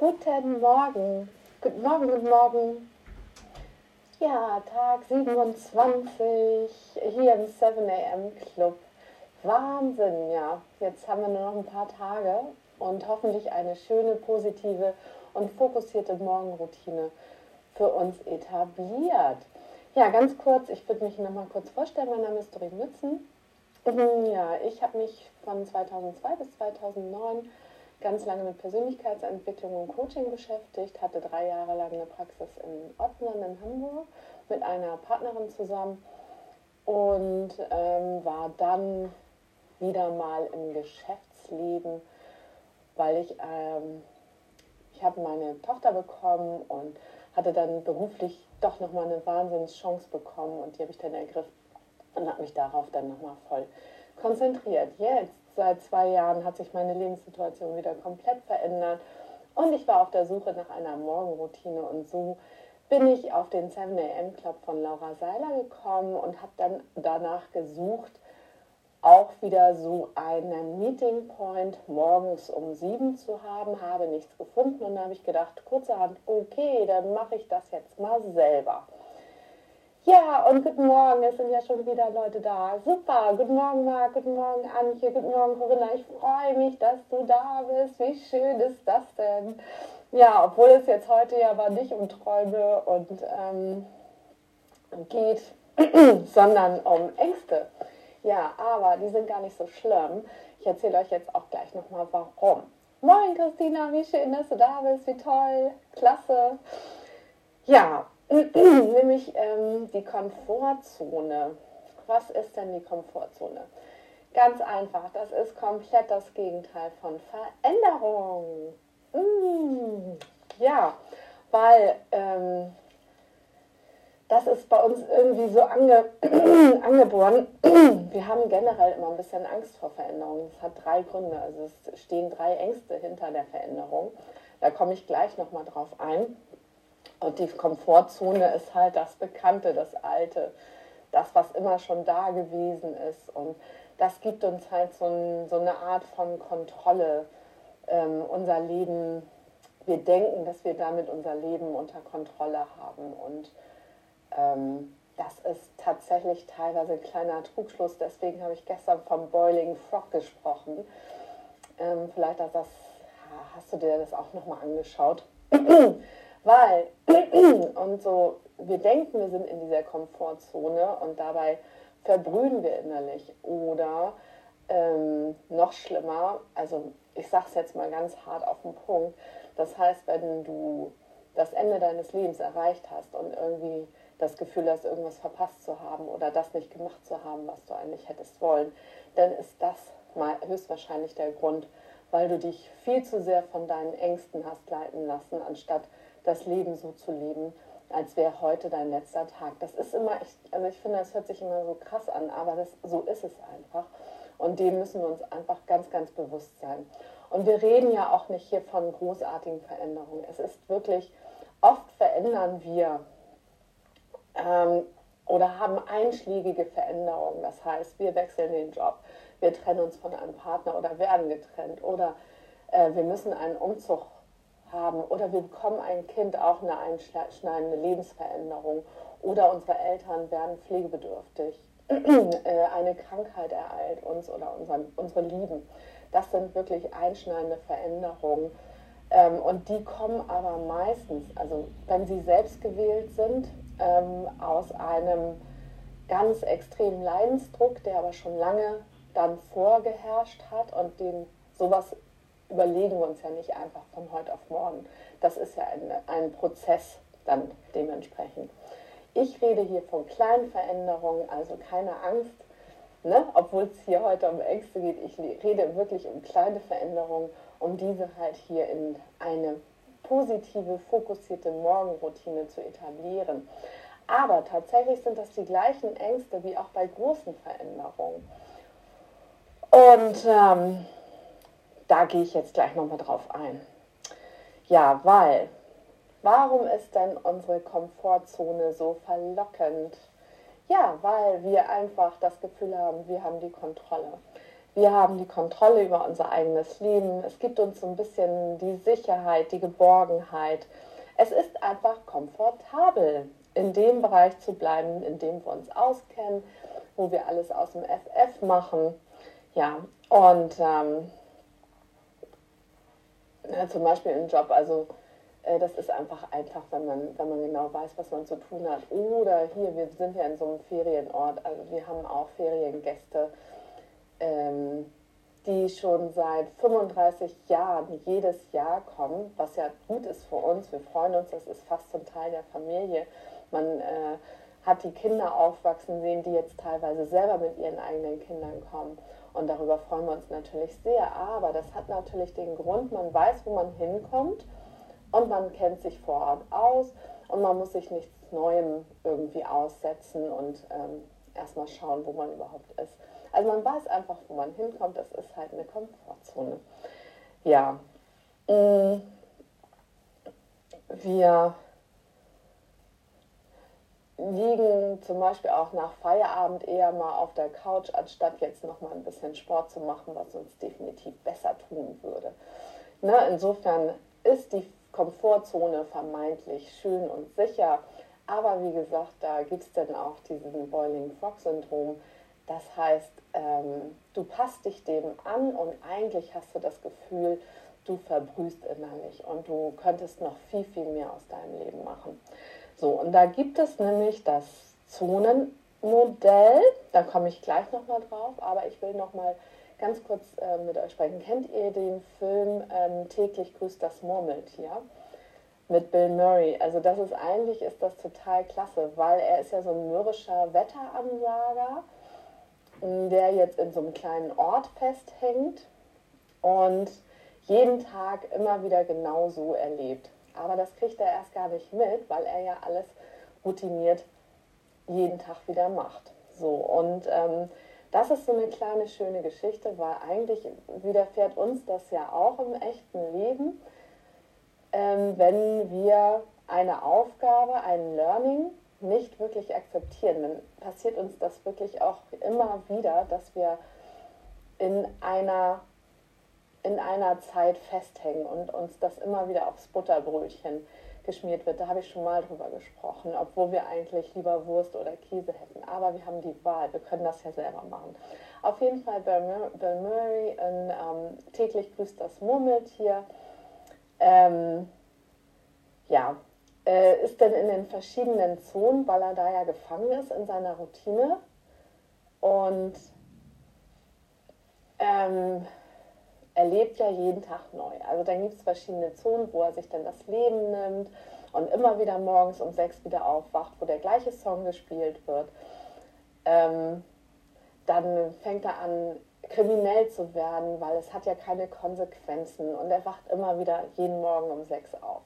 Guten Morgen. Guten Morgen, guten Morgen. Ja, Tag 27 hier im 7 a.m. Club. Wahnsinn, ja. Jetzt haben wir nur noch ein paar Tage und hoffentlich eine schöne, positive und fokussierte Morgenroutine für uns etabliert. Ja, ganz kurz, ich würde mich noch mal kurz vorstellen. Mein Name ist Doreen Mützen. Ja, ich habe mich von 2002 bis 2009 ganz lange mit Persönlichkeitsentwicklung und Coaching beschäftigt, hatte drei Jahre lang eine Praxis in Ottmann in Hamburg mit einer Partnerin zusammen und ähm, war dann wieder mal im Geschäftsleben, weil ich, ähm, ich habe meine Tochter bekommen und hatte dann beruflich doch nochmal eine Wahnsinnschance bekommen und die habe ich dann ergriffen und habe mich darauf dann nochmal voll konzentriert. Jetzt seit zwei Jahren hat sich meine Lebenssituation wieder komplett verändert. Und ich war auf der Suche nach einer Morgenroutine. Und so bin ich auf den 7 AM Club von Laura Seiler gekommen und habe dann danach gesucht, auch wieder so einen Meeting Point morgens um sieben zu haben, habe nichts gefunden und habe ich gedacht, kurzerhand, okay, dann mache ich das jetzt mal selber. Ja, und guten Morgen, es sind ja schon wieder Leute da. Super, guten Morgen Marc, guten Morgen Antje, guten Morgen Corinna. Ich freue mich, dass du da bist. Wie schön ist das denn? Ja, obwohl es jetzt heute ja aber nicht um Träume und ähm, geht, sondern um Ängste. Ja, aber die sind gar nicht so schlimm. Ich erzähle euch jetzt auch gleich nochmal, warum. Moin Christina, wie schön, dass du da bist, wie toll, klasse. Ja, nämlich ähm, die Komfortzone. Was ist denn die Komfortzone? Ganz einfach, das ist komplett das Gegenteil von Veränderung. Mmh, ja, weil ähm, das ist bei uns irgendwie so ange angeboren. Wir haben generell immer ein bisschen Angst vor Veränderungen. Das hat drei Gründe. Also es stehen drei Ängste hinter der Veränderung. Da komme ich gleich nochmal drauf ein. Und die Komfortzone ist halt das Bekannte, das Alte, das, was immer schon da gewesen ist. Und das gibt uns halt so, ein, so eine Art von Kontrolle. Ähm, unser Leben, wir denken, dass wir damit unser Leben unter Kontrolle haben. Und ähm, das ist tatsächlich teilweise ein kleiner Trugschluss. Deswegen habe ich gestern vom Boiling Frog gesprochen. Ähm, vielleicht hast, das, hast du dir das auch nochmal angeschaut. Weil, und so, wir denken, wir sind in dieser Komfortzone und dabei verbrühen wir innerlich. Oder ähm, noch schlimmer, also ich sage es jetzt mal ganz hart auf den Punkt, das heißt, wenn du das Ende deines Lebens erreicht hast und irgendwie das Gefühl hast, irgendwas verpasst zu haben oder das nicht gemacht zu haben, was du eigentlich hättest wollen, dann ist das mal höchstwahrscheinlich der Grund, weil du dich viel zu sehr von deinen Ängsten hast leiten lassen, anstatt das Leben so zu leben, als wäre heute dein letzter Tag. Das ist immer, ich, also ich finde, das hört sich immer so krass an, aber das, so ist es einfach. Und dem müssen wir uns einfach ganz, ganz bewusst sein. Und wir reden ja auch nicht hier von großartigen Veränderungen. Es ist wirklich, oft verändern wir ähm, oder haben einschlägige Veränderungen. Das heißt, wir wechseln den Job, wir trennen uns von einem Partner oder werden getrennt oder äh, wir müssen einen Umzug haben. Oder wir bekommen ein Kind, auch eine einschneidende Lebensveränderung. Oder unsere Eltern werden pflegebedürftig, äh, eine Krankheit ereilt uns oder unseren, unsere Lieben. Das sind wirklich einschneidende Veränderungen. Ähm, und die kommen aber meistens, also wenn sie selbst gewählt sind, ähm, aus einem ganz extremen Leidensdruck, der aber schon lange dann vorgeherrscht hat und den sowas überlegen wir uns ja nicht einfach von heute auf morgen. Das ist ja ein, ein Prozess dann dementsprechend. Ich rede hier von kleinen Veränderungen, also keine Angst, ne? obwohl es hier heute um Ängste geht. Ich rede wirklich um kleine Veränderungen, um diese halt hier in eine positive, fokussierte Morgenroutine zu etablieren. Aber tatsächlich sind das die gleichen Ängste wie auch bei großen Veränderungen. Und ähm, da gehe ich jetzt gleich nochmal drauf ein. Ja, weil, warum ist denn unsere Komfortzone so verlockend? Ja, weil wir einfach das Gefühl haben, wir haben die Kontrolle. Wir haben die Kontrolle über unser eigenes Leben. Es gibt uns so ein bisschen die Sicherheit, die Geborgenheit. Es ist einfach komfortabel, in dem Bereich zu bleiben, in dem wir uns auskennen, wo wir alles aus dem FF machen. Ja, und ähm, ja, zum Beispiel im Job, also äh, das ist einfach einfach, wenn man, wenn man genau weiß, was man zu tun hat. Oder hier, wir sind ja in so einem Ferienort, also wir haben auch Feriengäste, ähm, die schon seit 35 Jahren jedes Jahr kommen, was ja gut ist für uns. Wir freuen uns, das ist fast zum Teil der Familie. Man äh, hat die Kinder aufwachsen sehen, die jetzt teilweise selber mit ihren eigenen Kindern kommen. Und darüber freuen wir uns natürlich sehr. Aber das hat natürlich den Grund, man weiß, wo man hinkommt und man kennt sich vor Ort aus und man muss sich nichts Neuem irgendwie aussetzen und ähm, erstmal schauen, wo man überhaupt ist. Also man weiß einfach, wo man hinkommt. Das ist halt eine Komfortzone. Ja. Mm. Wir liegen zum Beispiel auch nach Feierabend eher mal auf der Couch, anstatt jetzt noch mal ein bisschen Sport zu machen, was uns definitiv besser tun würde. Ne? Insofern ist die Komfortzone vermeintlich schön und sicher, aber wie gesagt, da gibt es dann auch diesen Boiling Frog Syndrom. Das heißt, ähm, du passt dich dem an und eigentlich hast du das Gefühl, du verbrühst innerlich und du könntest noch viel, viel mehr aus deinem Leben machen. So, und da gibt es nämlich das Zonenmodell, da komme ich gleich nochmal drauf, aber ich will nochmal ganz kurz äh, mit euch sprechen. Kennt ihr den Film ähm, Täglich grüßt das Murmeltier? Mit Bill Murray. Also das ist eigentlich ist das total klasse, weil er ist ja so ein mürrischer Wetteransager, der jetzt in so einem kleinen Ort festhängt und jeden Tag immer wieder genau so erlebt. Aber das kriegt er erst gar nicht mit, weil er ja alles routiniert jeden Tag wieder macht. So, und ähm, das ist so eine kleine schöne Geschichte, weil eigentlich widerfährt uns das ja auch im echten Leben, ähm, wenn wir eine Aufgabe, ein Learning nicht wirklich akzeptieren, dann passiert uns das wirklich auch immer wieder, dass wir in einer in einer Zeit festhängen und uns das immer wieder aufs Butterbrötchen geschmiert wird. Da habe ich schon mal drüber gesprochen, obwohl wir eigentlich lieber Wurst oder Käse hätten. Aber wir haben die Wahl, wir können das ja selber machen. Auf jeden Fall Bill Murray in ähm, Täglich grüßt das Murmeltier. Ähm, ja, äh, ist denn in den verschiedenen Zonen, weil er da ja gefangen ist in seiner Routine. Und ähm, er lebt ja jeden Tag neu. Also dann gibt es verschiedene Zonen, wo er sich dann das Leben nimmt und immer wieder morgens um sechs wieder aufwacht, wo der gleiche Song gespielt wird. Ähm, dann fängt er an, kriminell zu werden, weil es hat ja keine Konsequenzen und er wacht immer wieder jeden Morgen um sechs auf.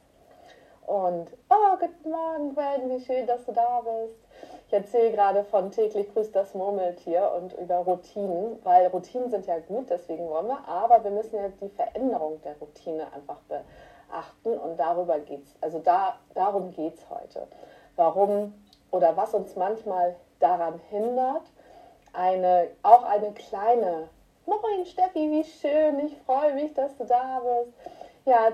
Und, oh, guten Morgen, Gwen, wie schön, dass du da bist. Ich erzähle gerade von täglich grüßt das Murmeltier und über Routinen, weil Routinen sind ja gut, deswegen wollen wir, aber wir müssen ja die Veränderung der Routine einfach beachten und darüber geht's. Also da, darum geht es heute. Warum oder was uns manchmal daran hindert, eine, auch eine kleine, Moin Steffi, wie schön, ich freue mich, dass du da bist. Ja,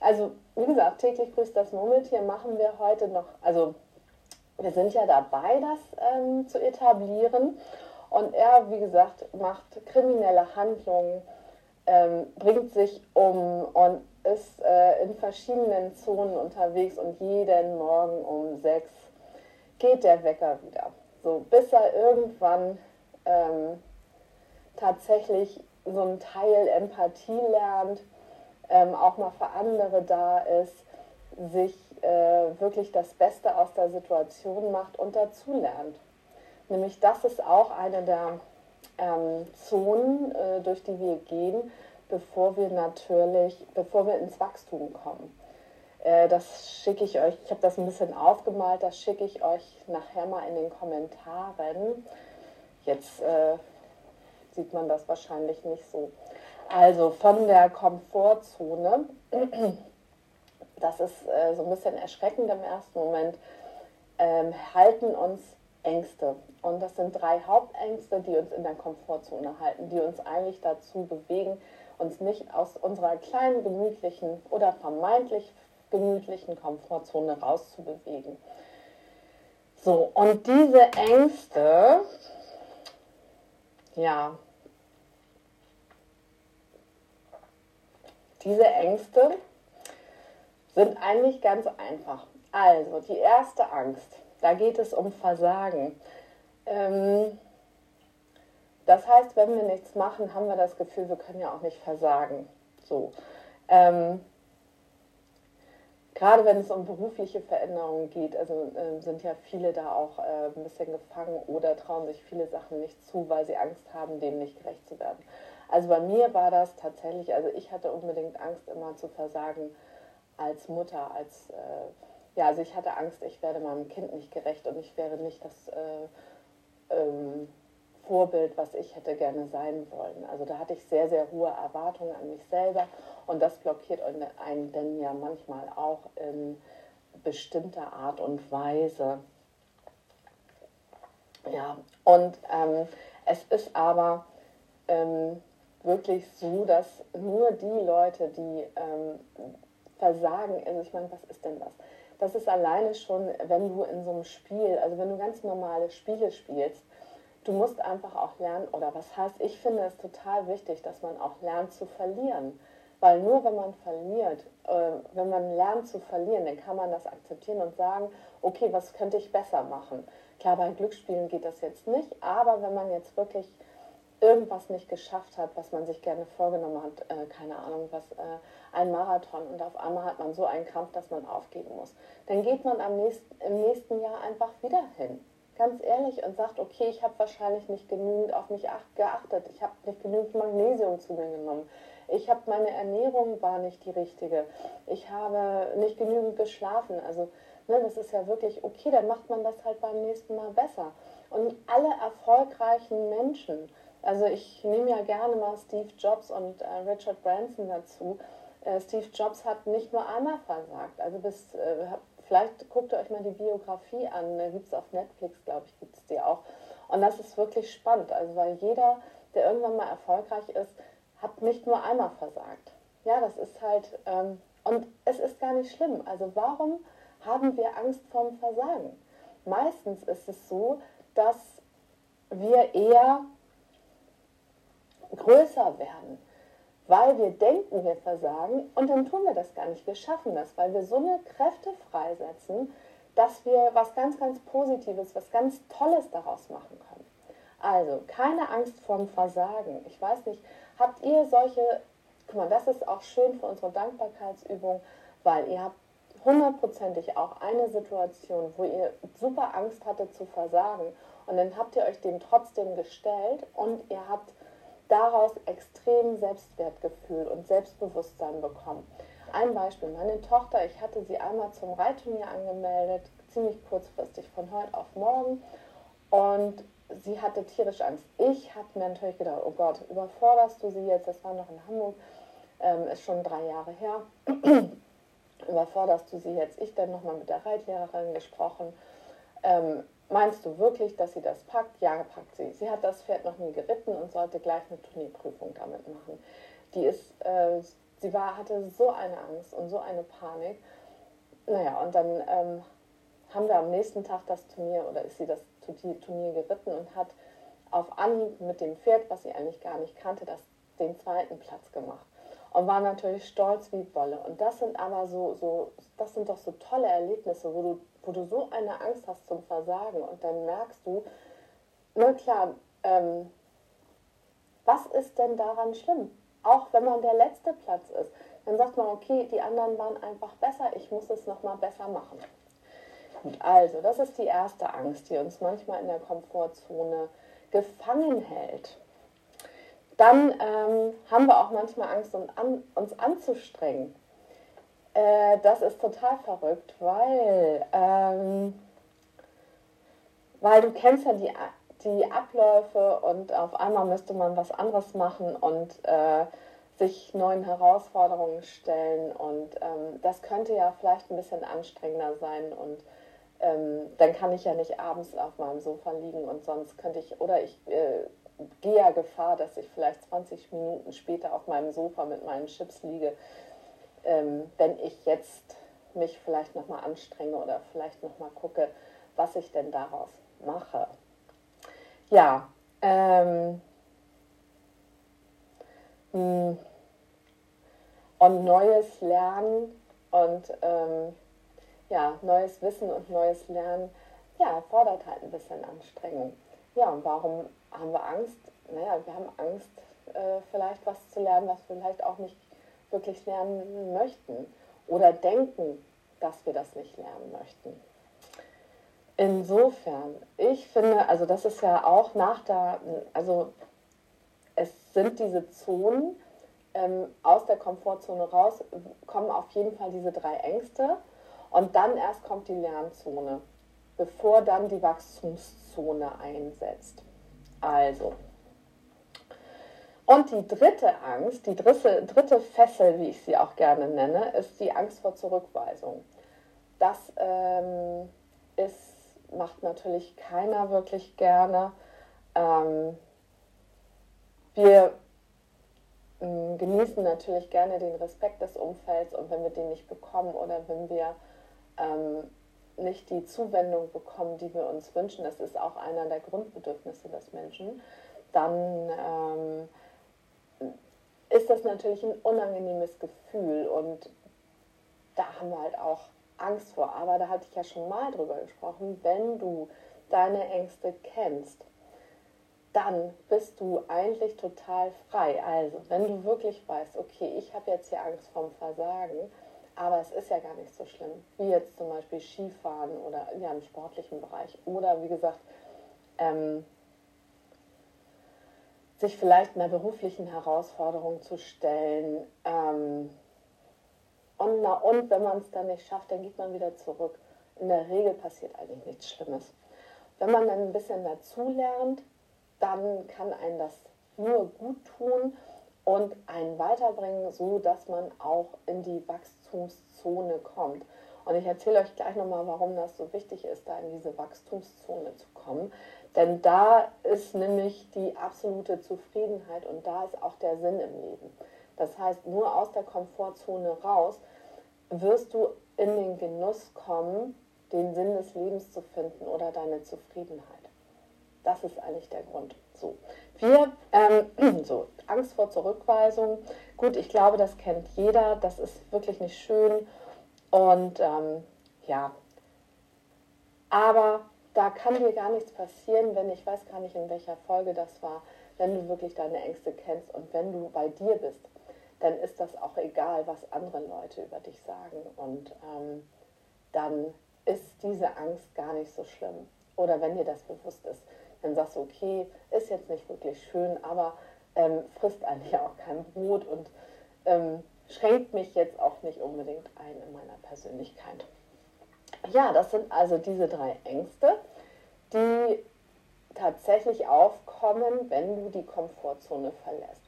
also wie gesagt, täglich grüßt das Murmeltier machen wir heute noch, also wir sind ja dabei, das ähm, zu etablieren. Und er, wie gesagt, macht kriminelle Handlungen, ähm, bringt sich um und ist äh, in verschiedenen Zonen unterwegs und jeden Morgen um sechs geht der Wecker wieder. So, bis er irgendwann ähm, tatsächlich so ein Teil Empathie lernt, ähm, auch mal für andere da ist, sich äh, wirklich das Beste aus der Situation macht und dazulernt. Nämlich das ist auch eine der ähm, Zonen, äh, durch die wir gehen, bevor wir natürlich, bevor wir ins Wachstum kommen. Äh, das schicke ich euch, ich habe das ein bisschen aufgemalt, das schicke ich euch nachher mal in den Kommentaren. Jetzt äh, sieht man das wahrscheinlich nicht so. Also von der Komfortzone das ist äh, so ein bisschen erschreckend im ersten Moment, ähm, halten uns Ängste. Und das sind drei Hauptängste, die uns in der Komfortzone halten, die uns eigentlich dazu bewegen, uns nicht aus unserer kleinen, gemütlichen oder vermeintlich gemütlichen Komfortzone rauszubewegen. So, und diese Ängste, ja, diese Ängste sind eigentlich ganz einfach. Also, die erste Angst, da geht es um Versagen. Ähm, das heißt, wenn wir nichts machen, haben wir das Gefühl, wir können ja auch nicht versagen. So. Ähm, gerade wenn es um berufliche Veränderungen geht, also äh, sind ja viele da auch äh, ein bisschen gefangen oder trauen sich viele Sachen nicht zu, weil sie Angst haben, dem nicht gerecht zu werden. Also bei mir war das tatsächlich, also ich hatte unbedingt Angst, immer zu versagen als Mutter, als äh, ja, also ich hatte Angst, ich werde meinem Kind nicht gerecht und ich wäre nicht das äh, ähm, Vorbild, was ich hätte gerne sein wollen. Also da hatte ich sehr, sehr hohe Erwartungen an mich selber und das blockiert einen denn ja manchmal auch in bestimmter Art und Weise. Ja, und ähm, es ist aber ähm, wirklich so, dass nur die Leute, die ähm, versagen, also ich meine, was ist denn das? das ist alleine schon, wenn du in so einem Spiel, also wenn du ganz normale Spiele spielst, du musst einfach auch lernen, oder was heißt, ich finde es total wichtig, dass man auch lernt zu verlieren. Weil nur wenn man verliert, äh, wenn man lernt zu verlieren, dann kann man das akzeptieren und sagen, okay, was könnte ich besser machen? Klar, bei Glücksspielen geht das jetzt nicht, aber wenn man jetzt wirklich irgendwas nicht geschafft hat, was man sich gerne vorgenommen hat, äh, keine Ahnung, was äh, ein Marathon und auf einmal hat man so einen Kampf, dass man aufgeben muss, dann geht man am nächsten, im nächsten Jahr einfach wieder hin. Ganz ehrlich und sagt, okay, ich habe wahrscheinlich nicht genügend auf mich geachtet, ich habe nicht genügend Magnesium zu mir genommen, ich habe meine Ernährung war nicht die richtige, ich habe nicht genügend geschlafen. Also ne, das ist ja wirklich okay, dann macht man das halt beim nächsten Mal besser. Und alle erfolgreichen Menschen, also ich nehme ja gerne mal Steve Jobs und äh, Richard Branson dazu. Äh, Steve Jobs hat nicht nur einmal versagt. Also bis, äh, vielleicht guckt ihr euch mal die Biografie an, da gibt es auf Netflix, glaube ich, gibt es die auch. Und das ist wirklich spannend, also weil jeder, der irgendwann mal erfolgreich ist, hat nicht nur einmal versagt. Ja, das ist halt, ähm, und es ist gar nicht schlimm. Also warum haben wir Angst vorm Versagen? Meistens ist es so, dass wir eher größer werden, weil wir denken, wir versagen und dann tun wir das gar nicht. Wir schaffen das, weil wir so eine Kräfte freisetzen, dass wir was ganz, ganz Positives, was ganz Tolles daraus machen können. Also keine Angst vorm Versagen. Ich weiß nicht, habt ihr solche, guck mal, das ist auch schön für unsere Dankbarkeitsübung, weil ihr habt hundertprozentig auch eine Situation, wo ihr super Angst hattet zu versagen und dann habt ihr euch dem trotzdem gestellt und ihr habt daraus extrem Selbstwertgefühl und Selbstbewusstsein bekommen. Ein Beispiel, meine Tochter, ich hatte sie einmal zum Reitturnier angemeldet, ziemlich kurzfristig, von heute auf morgen. Und sie hatte tierisch Angst. Ich habe mir natürlich gedacht, oh Gott, überforderst du sie jetzt? Das war noch in Hamburg, ähm, ist schon drei Jahre her. überforderst du sie jetzt? Ich dann nochmal mit der Reitlehrerin gesprochen. Ähm, Meinst du wirklich, dass sie das packt? Ja, packt sie. Sie hat das Pferd noch nie geritten und sollte gleich eine Turnierprüfung damit machen. Die ist, äh, sie war, hatte so eine Angst und so eine Panik. Naja, und dann ähm, haben wir am nächsten Tag das Turnier oder ist sie das Turnier geritten und hat auf Anhieb mit dem Pferd, was sie eigentlich gar nicht kannte, das, den zweiten Platz gemacht. Und war natürlich stolz wie Wolle. Und das sind aber so, so, das sind doch so tolle Erlebnisse, wo du wo du so eine Angst hast zum Versagen und dann merkst du, na klar, ähm, was ist denn daran schlimm? Auch wenn man der letzte Platz ist, dann sagt man, okay, die anderen waren einfach besser, ich muss es nochmal besser machen. Also, das ist die erste Angst, die uns manchmal in der Komfortzone gefangen hält. Dann ähm, haben wir auch manchmal Angst, uns, an, uns anzustrengen. Äh, das ist total verrückt, weil, ähm, weil du kennst ja die, die Abläufe und auf einmal müsste man was anderes machen und äh, sich neuen Herausforderungen stellen und ähm, das könnte ja vielleicht ein bisschen anstrengender sein und ähm, dann kann ich ja nicht abends auf meinem Sofa liegen und sonst könnte ich, oder ich äh, gehe ja Gefahr, dass ich vielleicht 20 Minuten später auf meinem Sofa mit meinen Chips liege, ähm, wenn ich jetzt mich vielleicht nochmal anstrenge oder vielleicht nochmal gucke, was ich denn daraus mache. Ja, ähm, hm, und neues Lernen und ähm, ja, neues Wissen und neues Lernen, ja, erfordert halt ein bisschen Anstrengung. Ja, und warum haben wir Angst? Naja, wir haben Angst, äh, vielleicht was zu lernen, was vielleicht auch nicht wirklich lernen möchten oder denken, dass wir das nicht lernen möchten. Insofern, ich finde, also das ist ja auch nach der, also es sind diese Zonen, ähm, aus der Komfortzone raus, kommen auf jeden Fall diese drei Ängste und dann erst kommt die Lernzone, bevor dann die Wachstumszone einsetzt. Also, und die dritte Angst, die dritte, dritte Fessel, wie ich sie auch gerne nenne, ist die Angst vor Zurückweisung. Das ähm, ist, macht natürlich keiner wirklich gerne. Ähm, wir ähm, genießen natürlich gerne den Respekt des Umfelds und wenn wir den nicht bekommen oder wenn wir ähm, nicht die Zuwendung bekommen, die wir uns wünschen, das ist auch einer der Grundbedürfnisse des Menschen, dann ähm, das natürlich ein unangenehmes Gefühl und da haben wir halt auch Angst vor. Aber da hatte ich ja schon mal drüber gesprochen, wenn du deine Ängste kennst, dann bist du eigentlich total frei. Also, wenn du wirklich weißt, okay, ich habe jetzt hier Angst vorm Versagen, aber es ist ja gar nicht so schlimm, wie jetzt zum Beispiel Skifahren oder ja, im sportlichen Bereich oder wie gesagt, ähm, sich vielleicht einer beruflichen Herausforderung zu stellen. Ähm, und, na, und wenn man es dann nicht schafft, dann geht man wieder zurück. In der Regel passiert eigentlich nichts Schlimmes. Wenn man dann ein bisschen dazu lernt, dann kann einen das nur gut tun und einen weiterbringen, so dass man auch in die Wachstumszone kommt. Und ich erzähle euch gleich nochmal, warum das so wichtig ist, da in diese Wachstumszone zu kommen. Denn da ist nämlich die absolute Zufriedenheit und da ist auch der Sinn im Leben. Das heißt, nur aus der Komfortzone raus wirst du in den Genuss kommen, den Sinn des Lebens zu finden oder deine Zufriedenheit. Das ist eigentlich der Grund. So, wir, ähm, so, Angst vor Zurückweisung. Gut, ich glaube, das kennt jeder. Das ist wirklich nicht schön. Und ähm, ja, aber da kann dir gar nichts passieren, wenn ich weiß gar nicht, in welcher Folge das war, wenn du wirklich deine Ängste kennst und wenn du bei dir bist, dann ist das auch egal, was andere Leute über dich sagen. Und ähm, dann ist diese Angst gar nicht so schlimm. Oder wenn dir das bewusst ist dann sagst du, okay, ist jetzt nicht wirklich schön, aber ähm, frisst eigentlich auch kein Brot und ähm, schränkt mich jetzt auch nicht unbedingt ein in meiner Persönlichkeit. Ja, das sind also diese drei Ängste, die tatsächlich aufkommen, wenn du die Komfortzone verlässt.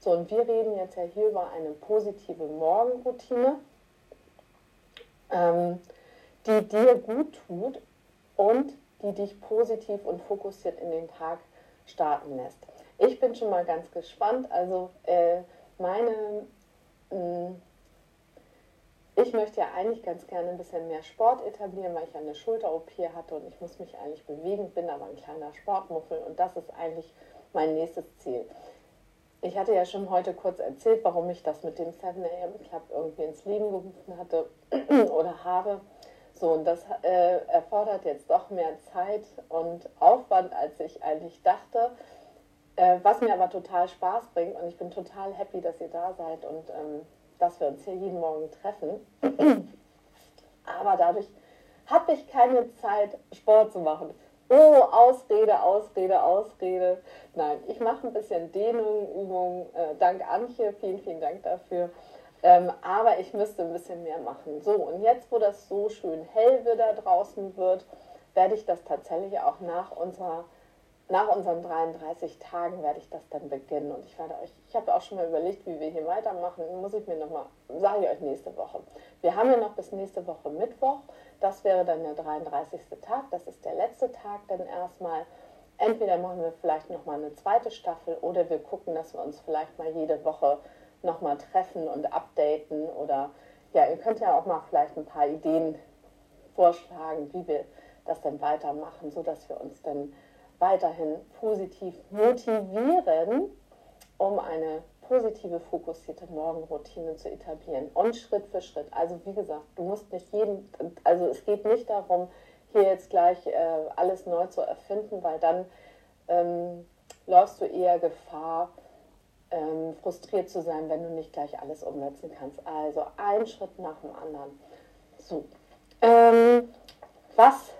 So, und wir reden jetzt ja hier über eine positive Morgenroutine, ähm, die dir gut tut und die dich positiv und fokussiert in den Tag starten lässt. Ich bin schon mal ganz gespannt. Also äh, meine, mh, mm, ich möchte ja eigentlich ganz gerne ein bisschen mehr Sport etablieren, weil ich eine Schulter-OP hatte und ich muss mich eigentlich bewegen, bin aber ein kleiner Sportmuffel und das ist eigentlich mein nächstes Ziel. Ich hatte ja schon heute kurz erzählt, warum ich das mit dem 7 AM Club irgendwie ins Leben gerufen hatte oder habe. So, und das äh, erfordert jetzt doch mehr Zeit und Aufwand, als ich eigentlich dachte, äh, was mir aber total Spaß bringt und ich bin total happy, dass ihr da seid und ähm, dass wir uns hier jeden Morgen treffen. aber dadurch habe ich keine Zeit, Sport zu machen. Oh, Ausrede, Ausrede, Ausrede. Nein, ich mache ein bisschen Dehnung, Übung. Äh, dank Antje, vielen, vielen Dank dafür. Ähm, aber ich müsste ein bisschen mehr machen. So, und jetzt, wo das so schön hell wieder draußen wird, werde ich das tatsächlich auch nach unserer nach unseren 33 Tagen werde ich das dann beginnen und ich werde euch, ich habe auch schon mal überlegt, wie wir hier weitermachen, muss ich mir nochmal, sage ich euch nächste Woche. Wir haben ja noch bis nächste Woche Mittwoch, das wäre dann der 33. Tag, das ist der letzte Tag dann erstmal. Entweder machen wir vielleicht nochmal eine zweite Staffel oder wir gucken, dass wir uns vielleicht mal jede Woche nochmal treffen und updaten oder ja, ihr könnt ja auch mal vielleicht ein paar Ideen vorschlagen, wie wir das dann weitermachen, sodass wir uns dann weiterhin positiv motivieren, um eine positive, fokussierte Morgenroutine zu etablieren. Und Schritt für Schritt. Also wie gesagt, du musst nicht jeden, also es geht nicht darum, hier jetzt gleich äh, alles neu zu erfinden, weil dann ähm, läufst du eher Gefahr, ähm, frustriert zu sein, wenn du nicht gleich alles umsetzen kannst. Also ein Schritt nach dem anderen. So. Ähm, was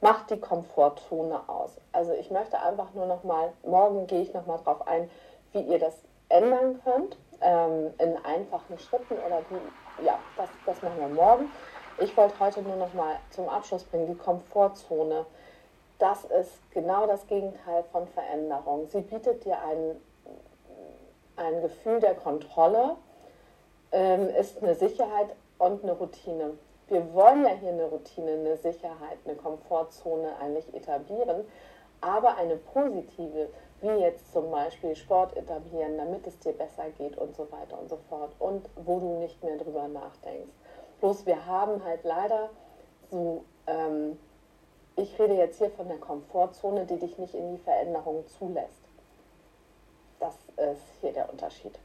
macht die Komfortzone aus. Also ich möchte einfach nur noch mal, morgen gehe ich noch mal drauf ein, wie ihr das ändern könnt ähm, in einfachen Schritten oder wie, ja, das, das machen wir morgen. Ich wollte heute nur noch mal zum Abschluss bringen, die Komfortzone. Das ist genau das Gegenteil von Veränderung. Sie bietet dir ein, ein Gefühl der Kontrolle, ähm, ist eine Sicherheit und eine Routine wir wollen ja hier eine Routine, eine Sicherheit, eine Komfortzone eigentlich etablieren, aber eine positive, wie jetzt zum Beispiel Sport etablieren, damit es dir besser geht und so weiter und so fort und wo du nicht mehr drüber nachdenkst. Bloß wir haben halt leider so, ähm, ich rede jetzt hier von der Komfortzone, die dich nicht in die Veränderung zulässt. Das ist hier der Unterschied.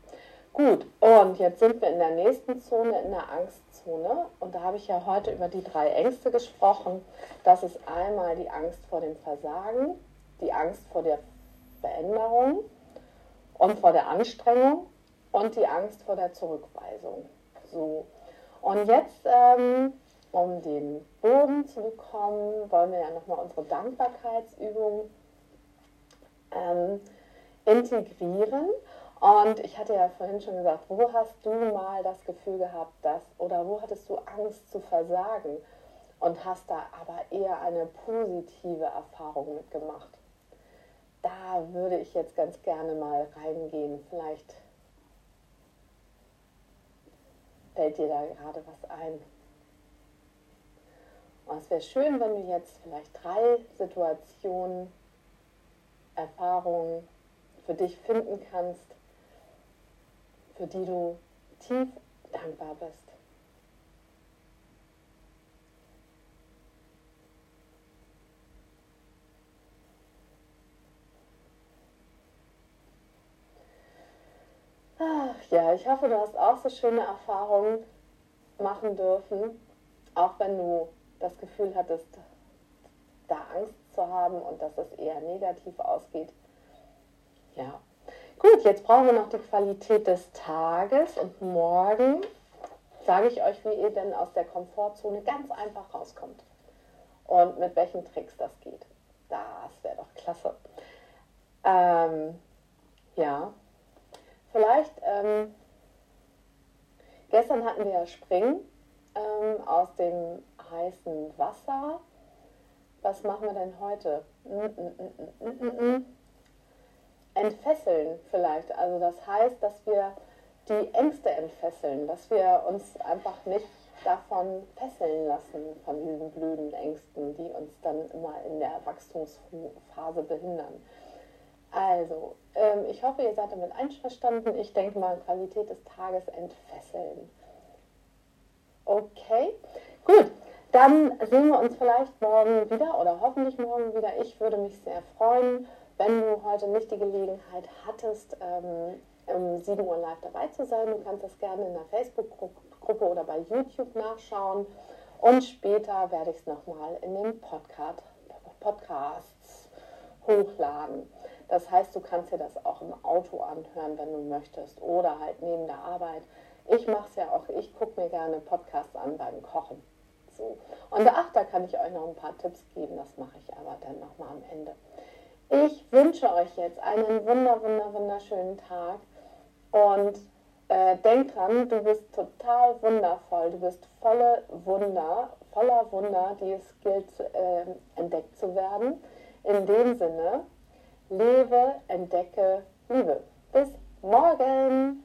Gut, und jetzt sind wir in der nächsten Zone, in der Angstzone. Und da habe ich ja heute über die drei Ängste gesprochen. Das ist einmal die Angst vor dem Versagen, die Angst vor der Veränderung und vor der Anstrengung und die Angst vor der Zurückweisung. So. Und jetzt, ähm, um den Boden zu bekommen, wollen wir ja nochmal unsere Dankbarkeitsübung ähm, integrieren. Und ich hatte ja vorhin schon gesagt, wo hast du mal das Gefühl gehabt, dass, oder wo hattest du Angst zu versagen und hast da aber eher eine positive Erfahrung mitgemacht? Da würde ich jetzt ganz gerne mal reingehen. Vielleicht fällt dir da gerade was ein. Und es wäre schön, wenn du jetzt vielleicht drei Situationen, Erfahrungen für dich finden kannst, für die du tief dankbar bist. Ach, ja, ich hoffe, du hast auch so schöne Erfahrungen machen dürfen, auch wenn du das Gefühl hattest, da Angst zu haben und dass es eher negativ ausgeht. Ja, Gut, jetzt brauchen wir noch die Qualität des Tages und morgen sage ich euch, wie ihr denn aus der Komfortzone ganz einfach rauskommt und mit welchen Tricks das geht. Das wäre doch klasse. Ähm, ja, vielleicht, ähm, gestern hatten wir ja Springen ähm, aus dem heißen Wasser. Was machen wir denn heute? Mm, mm, mm, entfesseln vielleicht. Also das heißt, dass wir die Ängste entfesseln, dass wir uns einfach nicht davon fesseln lassen, von diesen blöden Ängsten, die uns dann immer in der Wachstumsphase behindern. Also, ähm, ich hoffe, ihr seid damit einverstanden. Ich denke mal, Qualität des Tages entfesseln. Okay, gut. Dann sehen wir uns vielleicht morgen wieder oder hoffentlich morgen wieder. Ich würde mich sehr freuen. Wenn du heute nicht die Gelegenheit hattest, ähm, um 7 Uhr live dabei zu sein, du kannst das gerne in der Facebook-Gruppe oder bei YouTube nachschauen. Und später werde ich es nochmal in den Podcast, Podcasts hochladen. Das heißt, du kannst dir das auch im Auto anhören, wenn du möchtest, oder halt neben der Arbeit. Ich mache es ja auch, ich gucke mir gerne Podcasts an beim Kochen. So. Und ach, da kann ich euch noch ein paar Tipps geben, das mache ich aber dann nochmal am Ende. Ich wünsche euch jetzt einen wunder, wunder, wunderschönen Tag und äh, denk dran, du bist total wundervoll, du bist volle Wunder, voller Wunder, die es gilt, äh, entdeckt zu werden. In dem Sinne, lebe, entdecke, liebe. Bis morgen!